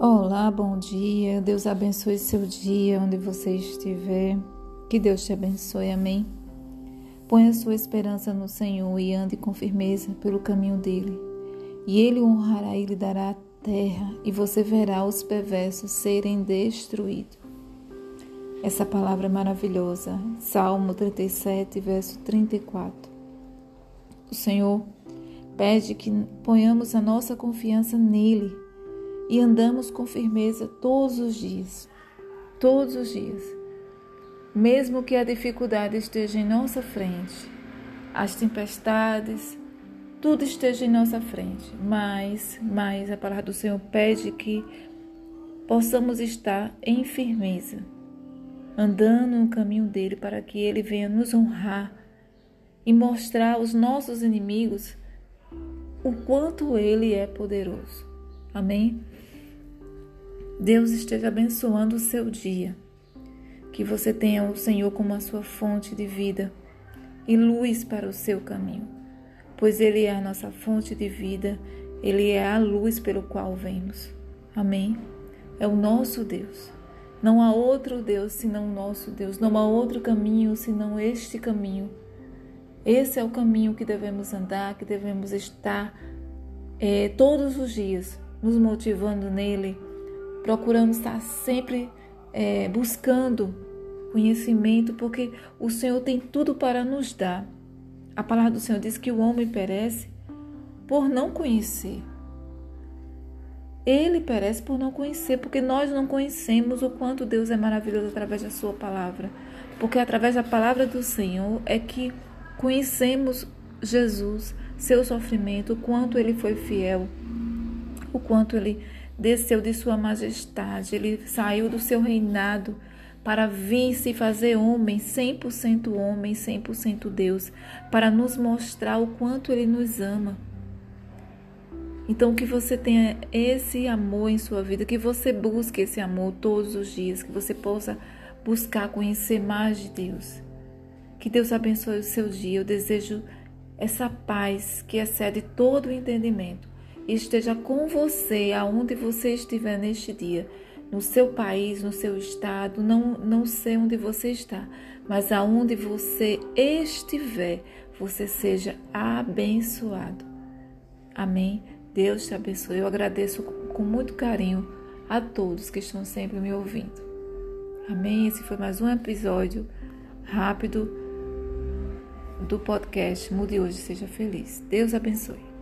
Olá, bom dia. Deus abençoe seu dia onde você estiver. Que Deus te abençoe. Amém. Ponha sua esperança no Senhor e ande com firmeza pelo caminho dele. E ele honrará e lhe dará a terra, e você verá os perversos serem destruídos. Essa palavra é maravilhosa. Salmo 37, verso 34. O Senhor pede que ponhamos a nossa confiança nele e andamos com firmeza todos os dias. Todos os dias. Mesmo que a dificuldade esteja em nossa frente, as tempestades, tudo esteja em nossa frente, mas, mas a palavra do Senhor pede que possamos estar em firmeza, andando no caminho dele para que ele venha nos honrar e mostrar aos nossos inimigos o quanto ele é poderoso. Amém? Deus esteja abençoando o seu dia. Que você tenha o Senhor como a sua fonte de vida e luz para o seu caminho, pois Ele é a nossa fonte de vida, Ele é a luz pelo qual vemos. Amém? É o nosso Deus. Não há outro Deus senão o nosso Deus. Não há outro caminho senão este caminho. Esse é o caminho que devemos andar, que devemos estar é, todos os dias, nos motivando nele procuramos estar sempre é, buscando conhecimento, porque o Senhor tem tudo para nos dar. A palavra do Senhor diz que o homem perece por não conhecer. Ele perece por não conhecer, porque nós não conhecemos o quanto Deus é maravilhoso através da Sua palavra. Porque através da palavra do Senhor é que conhecemos Jesus, seu sofrimento, o quanto ele foi fiel, o quanto ele desceu de sua majestade, ele saiu do seu reinado para vir se fazer homem, 100% homem, 100% Deus, para nos mostrar o quanto ele nos ama. Então que você tenha esse amor em sua vida, que você busque esse amor todos os dias, que você possa buscar conhecer mais de Deus. Que Deus abençoe o seu dia. Eu desejo essa paz que excede todo o entendimento esteja com você aonde você estiver neste dia, no seu país, no seu estado, não, não sei onde você está, mas aonde você estiver, você seja abençoado. Amém? Deus te abençoe. Eu agradeço com muito carinho a todos que estão sempre me ouvindo. Amém? Esse foi mais um episódio rápido do podcast Mude Hoje Seja Feliz. Deus abençoe.